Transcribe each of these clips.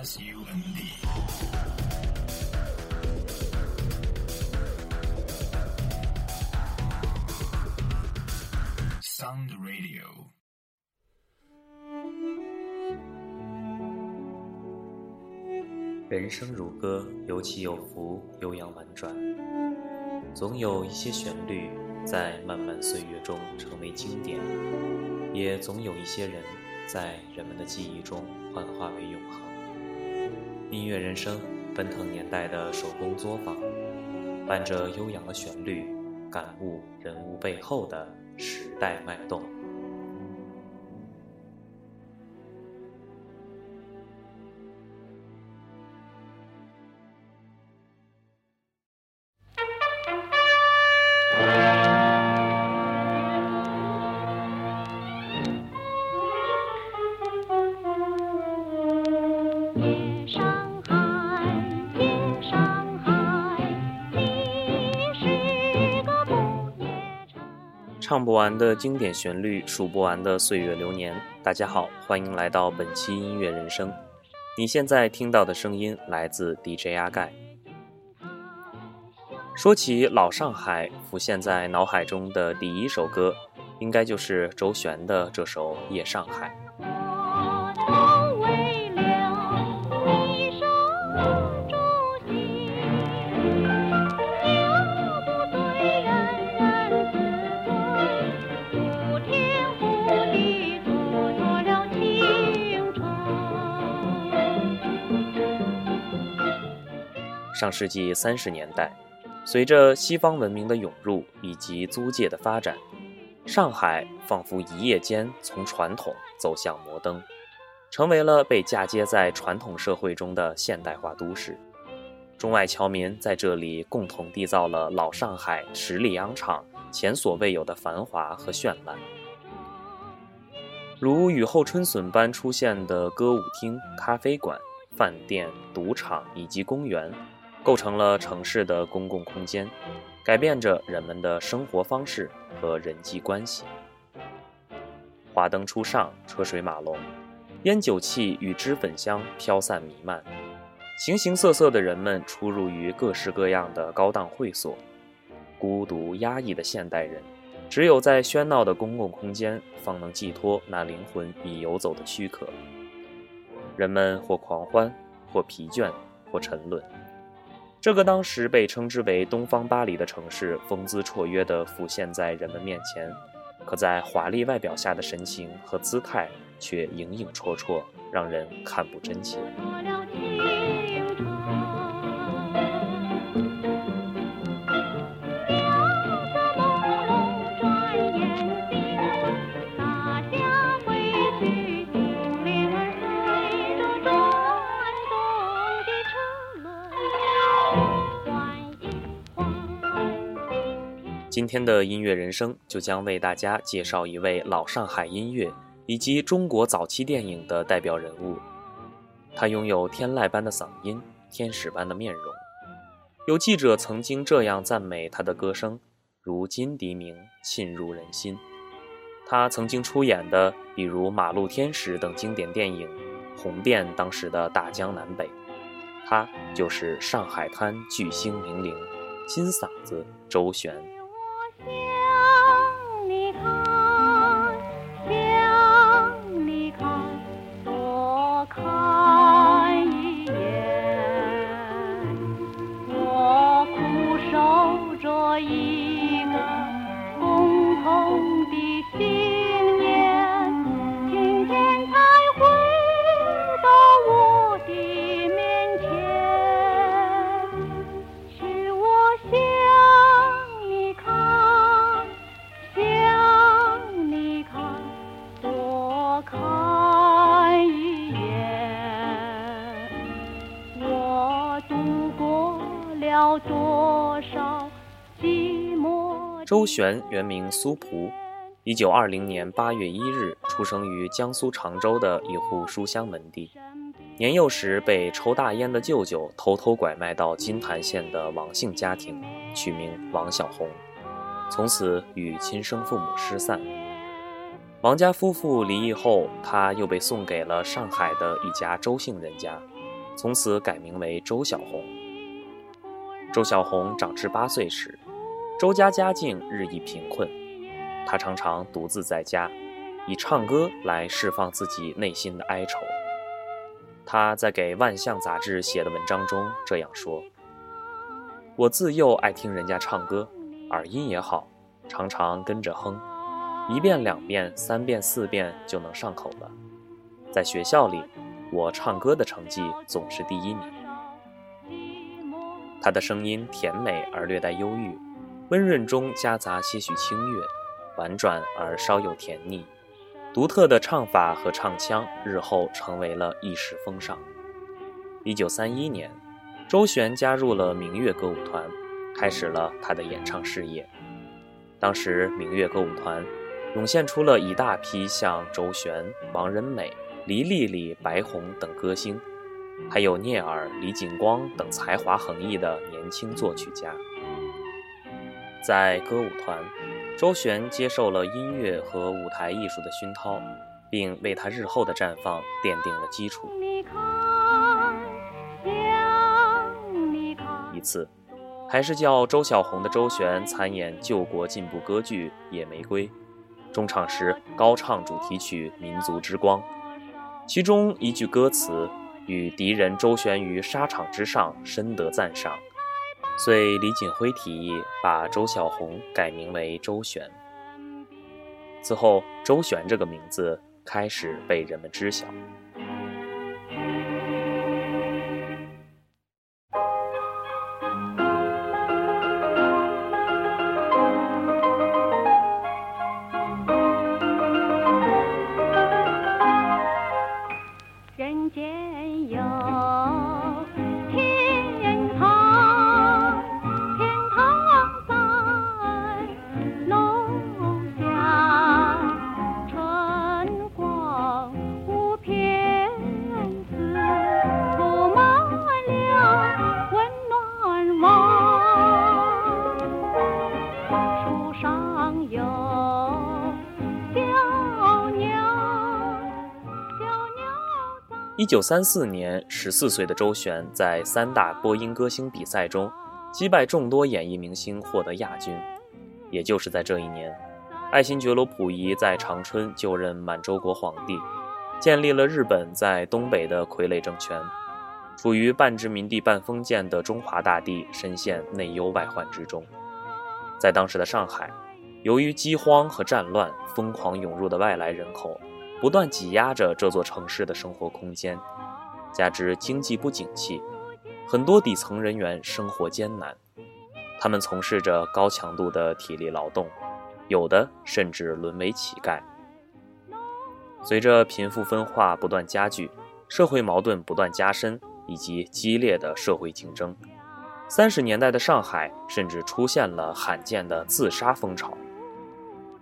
S U N D。Sound Radio。人生如歌，有起有伏，悠扬婉转。总有一些旋律在漫漫岁月中成为经典，也总有一些人在人们的记忆中幻化为永恒。音乐人生，奔腾年代的手工作坊，伴着悠扬的旋律，感悟人物背后的时代脉动。夜上唱不完的经典旋律，数不完的岁月流年。大家好，欢迎来到本期音乐人生。你现在听到的声音来自 DJ 阿盖。说起老上海，浮现在脑海中的第一首歌，应该就是周璇的这首《夜上海》。上世纪三十年代，随着西方文明的涌入以及租界的发展，上海仿佛一夜间从传统走向摩登，成为了被嫁接在传统社会中的现代化都市。中外侨民在这里共同缔造了老上海十里洋场前所未有的繁华和绚烂，如雨后春笋般出现的歌舞厅、咖啡馆、饭店、赌场以及公园。构成了城市的公共空间，改变着人们的生活方式和人际关系。华灯初上，车水马龙，烟酒气与脂粉香飘散弥漫，形形色色的人们出入于各式各样的高档会所。孤独压抑的现代人，只有在喧闹的公共空间，方能寄托那灵魂已游走的躯壳。人们或狂欢，或疲倦，或沉沦。这个当时被称之为“东方巴黎”的城市，风姿绰约地浮现在人们面前，可在华丽外表下的神情和姿态却影影绰绰，让人看不真切。今天的音乐人生就将为大家介绍一位老上海音乐以及中国早期电影的代表人物。他拥有天籁般的嗓音，天使般的面容。有记者曾经这样赞美他的歌声，如金笛鸣，沁入人心。他曾经出演的，比如《马路天使》等经典电影，红遍当时的大江南北。他就是上海滩巨星名伶，金嗓子周璇。周璇原名苏璞，一九二零年八月一日出生于江苏常州的一户书香门第。年幼时被抽大烟的舅舅偷偷拐卖到金坛县的王姓家庭，取名王小红，从此与亲生父母失散。王家夫妇离异后，他又被送给了上海的一家周姓人家，从此改名为周小红。周小红长至八岁时，周家家境日益贫困，他常常独自在家，以唱歌来释放自己内心的哀愁。他在给《万象》杂志写的文章中这样说：“我自幼爱听人家唱歌，耳音也好，常常跟着哼，一遍、两遍、三遍、四遍就能上口了。在学校里，我唱歌的成绩总是第一名。”他的声音甜美而略带忧郁，温润中夹杂些许清越，婉转而稍有甜腻。独特的唱法和唱腔日后成为了一时风尚。一九三一年，周璇加入了明月歌舞团，开始了他的演唱事业。当时，明月歌舞团涌现出了一大批像周璇、王仁美、黎丽丽、白虹等歌星。还有聂耳、李景光等才华横溢的年轻作曲家。在歌舞团，周璇接受了音乐和舞台艺术的熏陶，并为他日后的绽放奠定了基础。一次，还是叫周小红的周璇参演救国进步歌剧《野玫瑰》，中场时高唱主题曲《民族之光》，其中一句歌词。与敌人周旋于沙场之上，深得赞赏，遂李锦辉提议把周小红改名为周璇。此后，周璇这个名字开始被人们知晓。九三四年，十四岁的周璇在三大播音歌星比赛中击败众多演艺明星，获得亚军。也就是在这一年，爱新觉罗溥仪在长春就任满洲国皇帝，建立了日本在东北的傀儡政权。处于半殖民地半封建的中华大地，深陷内忧外患之中。在当时的上海，由于饥荒和战乱，疯狂涌入的外来人口。不断挤压着这座城市的生活空间，加之经济不景气，很多底层人员生活艰难。他们从事着高强度的体力劳动，有的甚至沦为乞丐。随着贫富分化不断加剧，社会矛盾不断加深，以及激烈的社会竞争，三十年代的上海甚至出现了罕见的自杀风潮。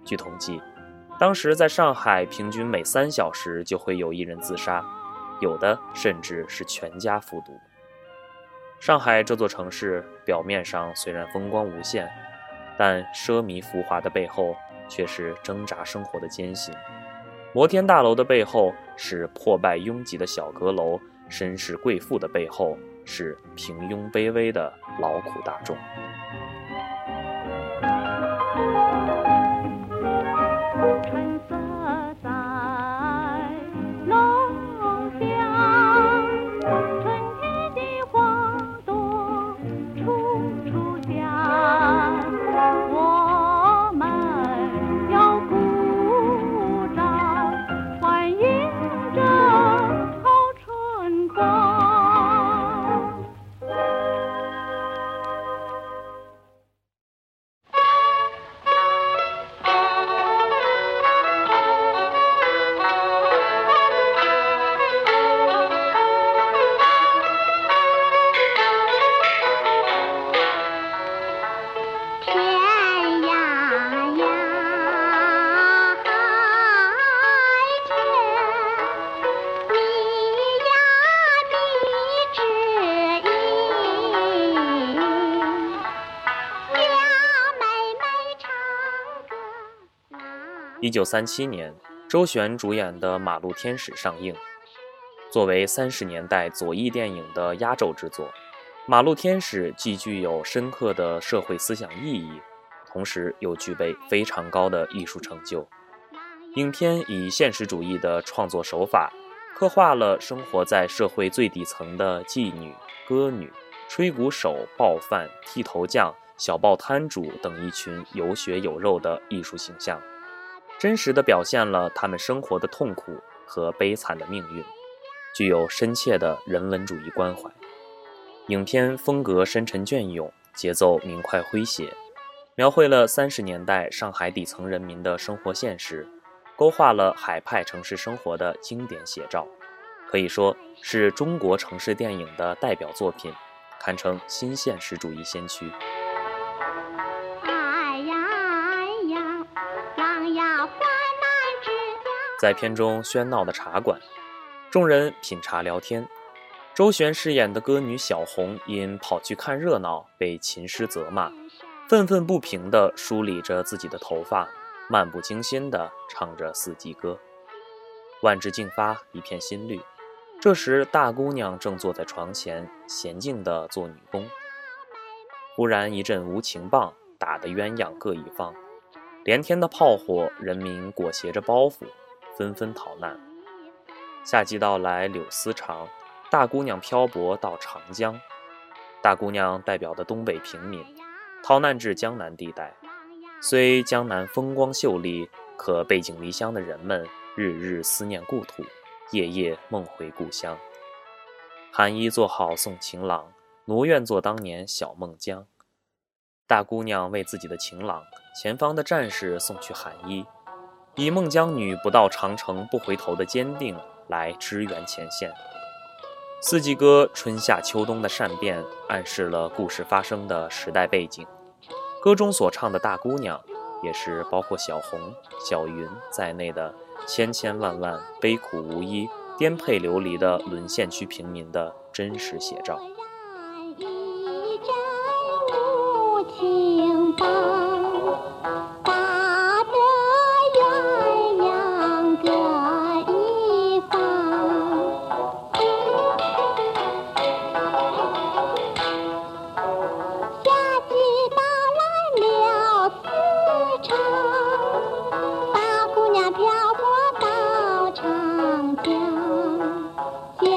据统计。当时在上海，平均每三小时就会有一人自杀，有的甚至是全家服毒。上海这座城市表面上虽然风光无限，但奢靡浮华的背后却是挣扎生活的艰辛。摩天大楼的背后是破败拥挤的小阁楼，绅士贵妇的背后是平庸卑微的劳苦大众。一九三七年，周璇主演的《马路天使》上映。作为三十年代左翼电影的压轴之作，《马路天使》既具有深刻的社会思想意义，同时又具备非常高的艺术成就。影片以现实主义的创作手法，刻画了生活在社会最底层的妓女、歌女、吹鼓手、暴犯、剃头匠、小报摊主等一群有血有肉的艺术形象，真实地表现了他们生活的痛苦和悲惨的命运，具有深切的人文主义关怀。影片风格深沉隽永，节奏明快诙谐，描绘了三十年代上海底层人民的生活现实。勾画了海派城市生活的经典写照，可以说是中国城市电影的代表作品，堪称新现实主义先驱。在片中喧闹的茶馆，众人品茶聊天。周璇饰演的歌女小红因跑去看热闹被琴师责骂，愤愤不平地梳理着自己的头发。漫不经心地唱着四季歌，万枝竞发，一片新绿。这时，大姑娘正坐在床前，娴静地做女工。忽然一阵无情棒，打得鸳鸯各一方。连天的炮火，人民裹挟着包袱，纷纷逃难。夏季到来，柳丝长，大姑娘漂泊到长江。大姑娘代表的东北平民，逃难至江南地带。虽江南风光秀丽，可背井离乡的人们日日思念故土，夜夜梦回故乡。寒衣做好送情郎，奴愿做当年小孟姜。大姑娘为自己的情郎，前方的战士送去寒衣，以孟姜女不到长城不回头的坚定来支援前线。四季歌春夏秋冬的善变，暗示了故事发生的时代背景。歌中所唱的大姑娘，也是包括小红、小云在内的千千万万悲苦无依、颠沛流离的沦陷区平民的真实写照。一阵无情棒，长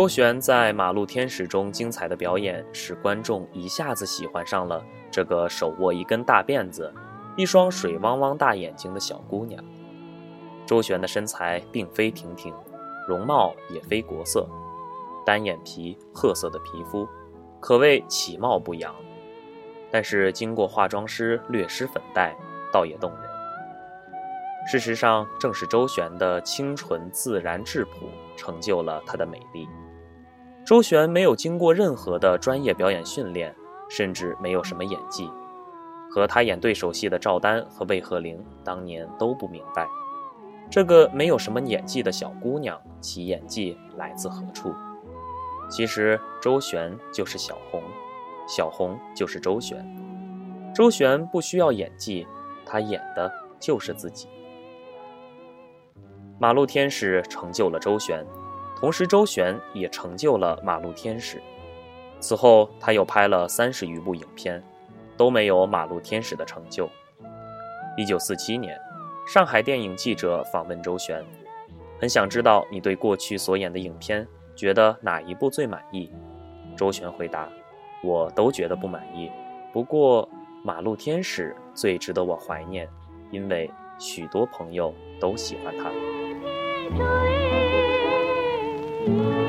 周璇在《马路天使》中精彩的表演，使观众一下子喜欢上了这个手握一根大辫子、一双水汪汪大眼睛的小姑娘。周璇的身材并非亭亭，容貌也非国色，单眼皮、褐色的皮肤，可谓其貌不扬。但是经过化妆师略施粉黛，倒也动人。事实上，正是周璇的清纯自然质朴，成就了她的美丽。周璇没有经过任何的专业表演训练，甚至没有什么演技，和她演对手戏的赵丹和魏鹤龄当年都不明白，这个没有什么演技的小姑娘，其演技来自何处？其实周璇就是小红，小红就是周璇。周璇不需要演技，她演的就是自己。马路天使成就了周璇，同时周璇也成就了马路天使。此后，他又拍了三十余部影片，都没有马路天使的成就。一九四七年。上海电影记者访问周璇，很想知道你对过去所演的影片觉得哪一部最满意。周璇回答：“我都觉得不满意，不过《马路天使》最值得我怀念，因为许多朋友都喜欢它。” you.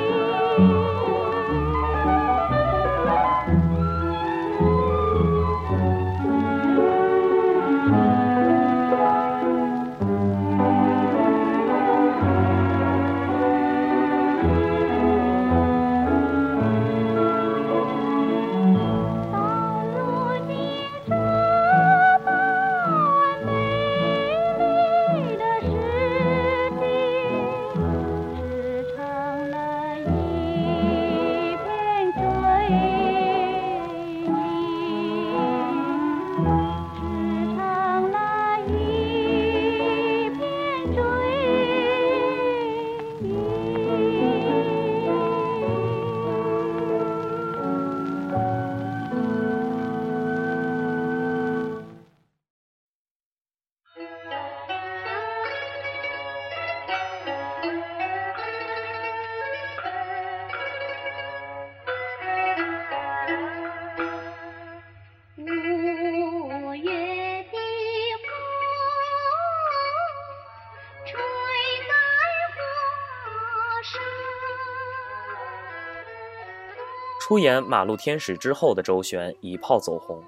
出演《马路天使》之后的周璇一炮走红，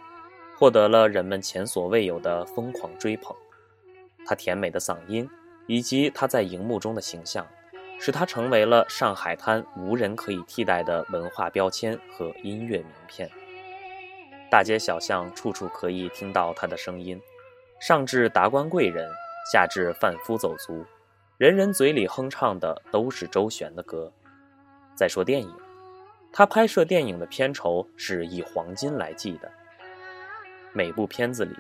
获得了人们前所未有的疯狂追捧。她甜美的嗓音以及她在荧幕中的形象，使她成为了上海滩无人可以替代的文化标签和音乐名片。大街小巷处处可以听到她的声音，上至达官贵人，下至贩夫走卒，人人嘴里哼唱的都是周璇的歌。再说电影。他拍摄电影的片酬是以黄金来计的，每部片子里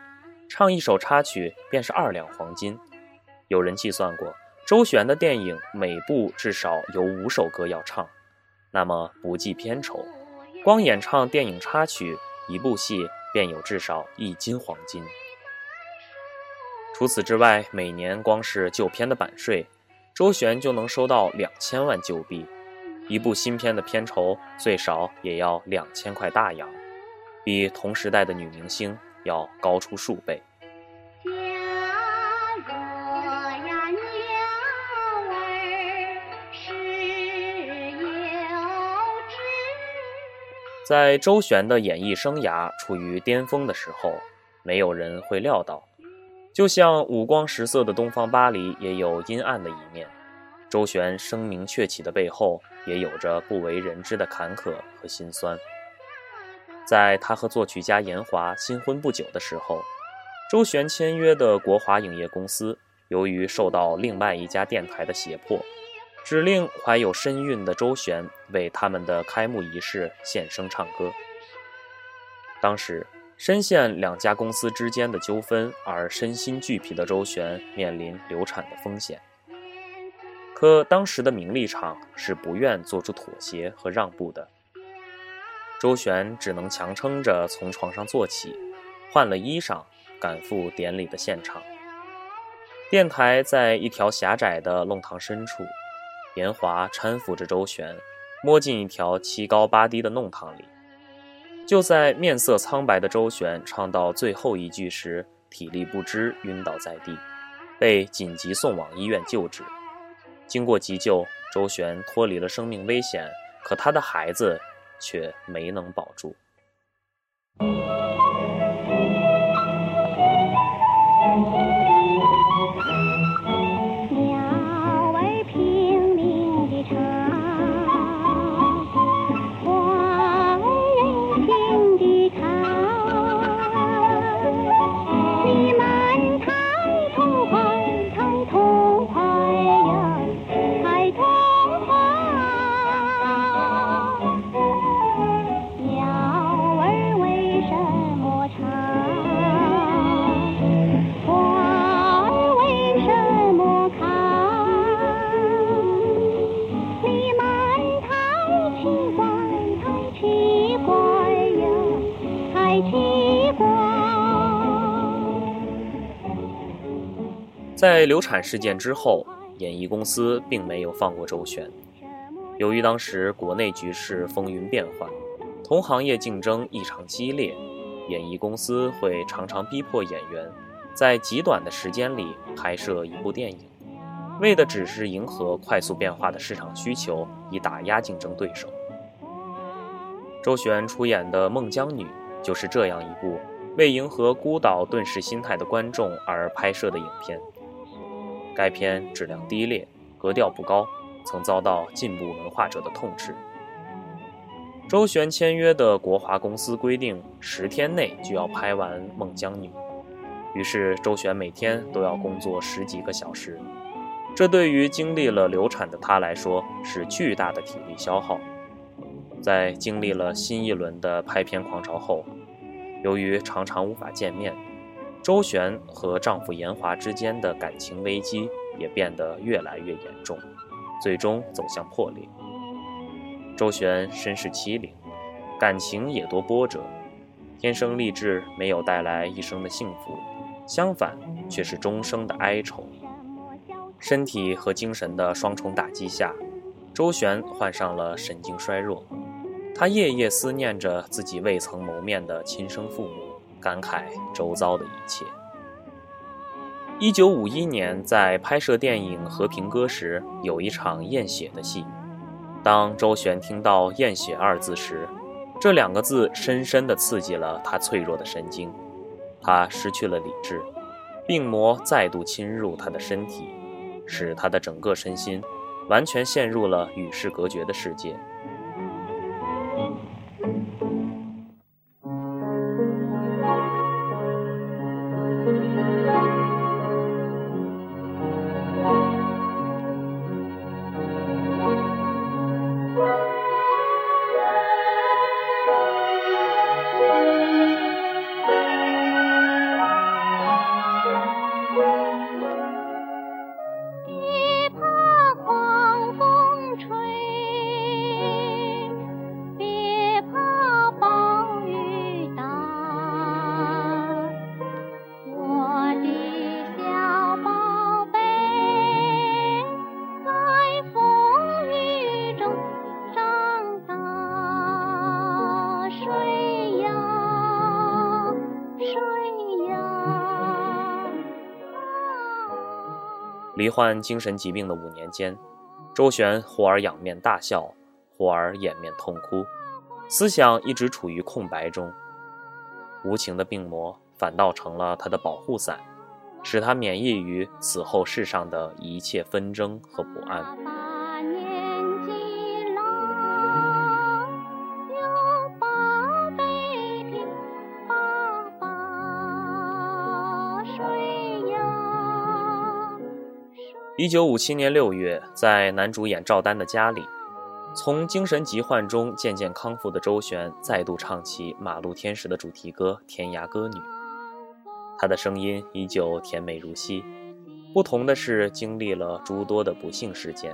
唱一首插曲便是二两黄金。有人计算过，周璇的电影每部至少有五首歌要唱，那么不计片酬，光演唱电影插曲，一部戏便有至少一斤黄金。除此之外，每年光是旧片的版税，周璇就能收到两千万旧币。一部新片的片酬最少也要两千块大洋，比同时代的女明星要高出数倍。在周璇的演艺生涯处于巅峰的时候，没有人会料到，就像五光十色的东方巴黎也有阴暗的一面。周璇声名鹊起的背后，也有着不为人知的坎坷和心酸。在他和作曲家严华新婚不久的时候，周璇签约的国华影业公司，由于受到另外一家电台的胁迫，指令怀有身孕的周璇为他们的开幕仪式献声唱歌。当时，深陷两家公司之间的纠纷而身心俱疲的周璇，面临流产的风险。可当时的名利场是不愿做出妥协和让步的，周璇只能强撑着从床上坐起，换了衣裳，赶赴典礼的现场。电台在一条狭窄的弄堂深处，严华搀扶着周璇，摸进一条七高八低的弄堂里。就在面色苍白的周璇唱到最后一句时，体力不支，晕倒在地，被紧急送往医院救治。经过急救，周旋脱离了生命危险，可他的孩子却没能保住。在流产事件之后，演艺公司并没有放过周璇。由于当时国内局势风云变幻，同行业竞争异常激烈，演艺公司会常常逼迫演员在极短的时间里拍摄一部电影，为的只是迎合快速变化的市场需求，以打压竞争对手。周璇出演的《孟姜女》就是这样一部为迎合孤岛遁世心态的观众而拍摄的影片。该片质量低劣，格调不高。曾遭到进步文化者的痛斥。周璇签约的国华公司规定，十天内就要拍完《孟姜女》，于是周璇每天都要工作十几个小时，这对于经历了流产的她来说是巨大的体力消耗。在经历了新一轮的拍片狂潮后，由于常常无法见面，周璇和丈夫严华之间的感情危机也变得越来越严重。最终走向破裂。周璇身世凄凉，感情也多波折。天生丽质没有带来一生的幸福，相反却是终生的哀愁。身体和精神的双重打击下，周璇患上了神经衰弱。她夜夜思念着自己未曾谋面的亲生父母，感慨周遭的一切。一九五一年，在拍摄电影《和平歌》时，有一场验血的戏。当周璇听到“验血”二字时，这两个字深深地刺激了他脆弱的神经，他失去了理智，病魔再度侵入他的身体，使他的整个身心完全陷入了与世隔绝的世界。患精神疾病的五年间，周旋忽而仰面大笑，忽而掩面痛哭，思想一直处于空白中。无情的病魔反倒成了他的保护伞，使他免疫于此后世上的一切纷争和不安。一九五七年六月，在男主演赵丹的家里，从精神疾患中渐渐康复的周璇再度唱起《马路天使》的主题歌《天涯歌女》。她的声音依旧甜美如昔，不同的是，经历了诸多的不幸事件，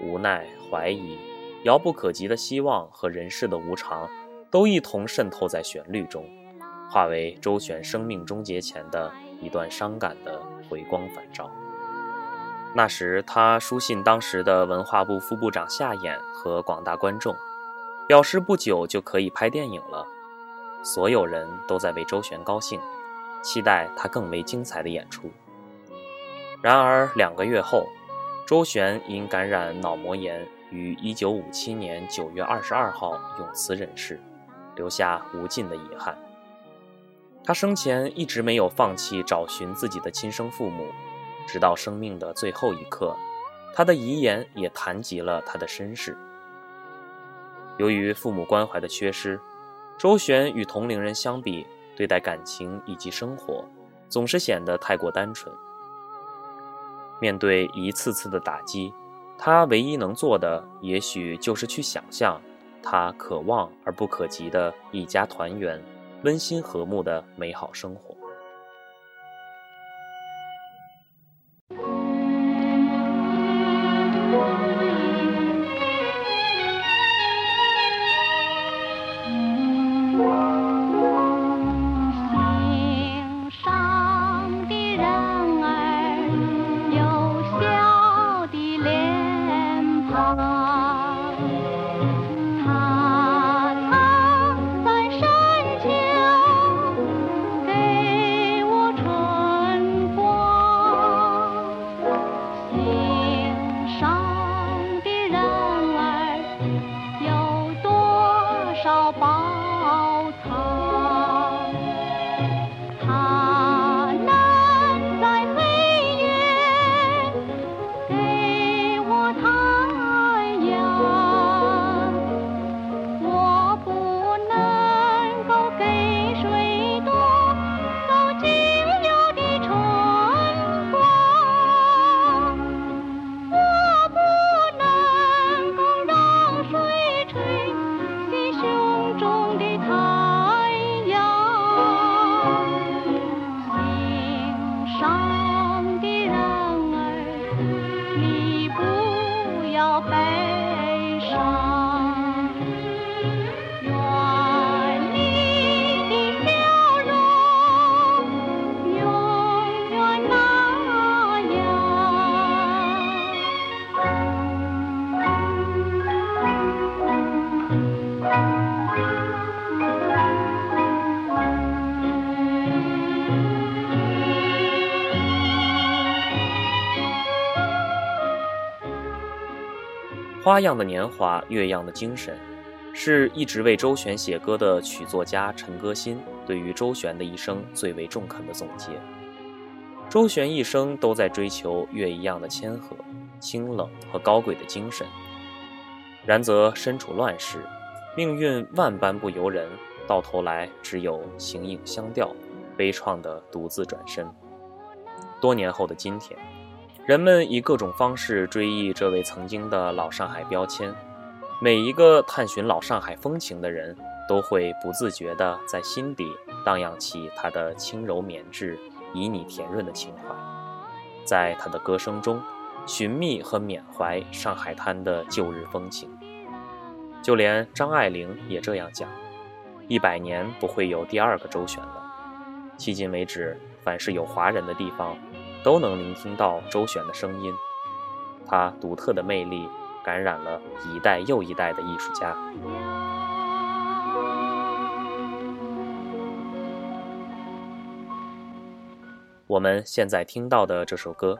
无奈、怀疑、遥不可及的希望和人世的无常，都一同渗透在旋律中，化为周璇生命终结前的一段伤感的回光返照。那时，他书信当时的文化部副部长夏衍和广大观众，表示不久就可以拍电影了。所有人都在为周璇高兴，期待他更为精彩的演出。然而两个月后，周璇因感染脑膜炎，于1957年9月22号永辞人世，留下无尽的遗憾。他生前一直没有放弃找寻自己的亲生父母。直到生命的最后一刻，他的遗言也谈及了他的身世。由于父母关怀的缺失，周旋与同龄人相比，对待感情以及生活，总是显得太过单纯。面对一次次的打击，他唯一能做的，也许就是去想象他可望而不可及的一家团圆、温馨和睦的美好生活。样的年华，月样的精神，是一直为周璇写歌的曲作家陈歌辛对于周璇的一生最为中肯的总结。周璇一生都在追求月一样的谦和、清冷和高贵的精神，然则身处乱世，命运万般不由人，到头来只有形影相吊，悲怆的独自转身。多年后的今天。人们以各种方式追忆这位曾经的老上海标签，每一个探寻老上海风情的人，都会不自觉地在心底荡漾起他的轻柔绵质、旖旎甜润的情怀，在他的歌声中寻觅和缅怀上海滩的旧日风情。就连张爱玲也这样讲：一百年不会有第二个周璇了。迄今为止，凡是有华人的地方。都能聆听到周璇的声音，他独特的魅力感染了一代又一代的艺术家。我们现在听到的这首歌，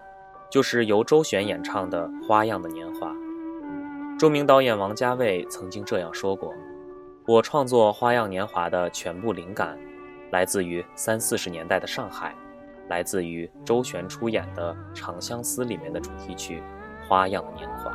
就是由周璇演唱的《花样的年华》。著名导演王家卫曾经这样说过：“我创作《花样年华》的全部灵感，来自于三四十年代的上海。”来自于周璇出演的《长相思》里面的主题曲《花样年华》。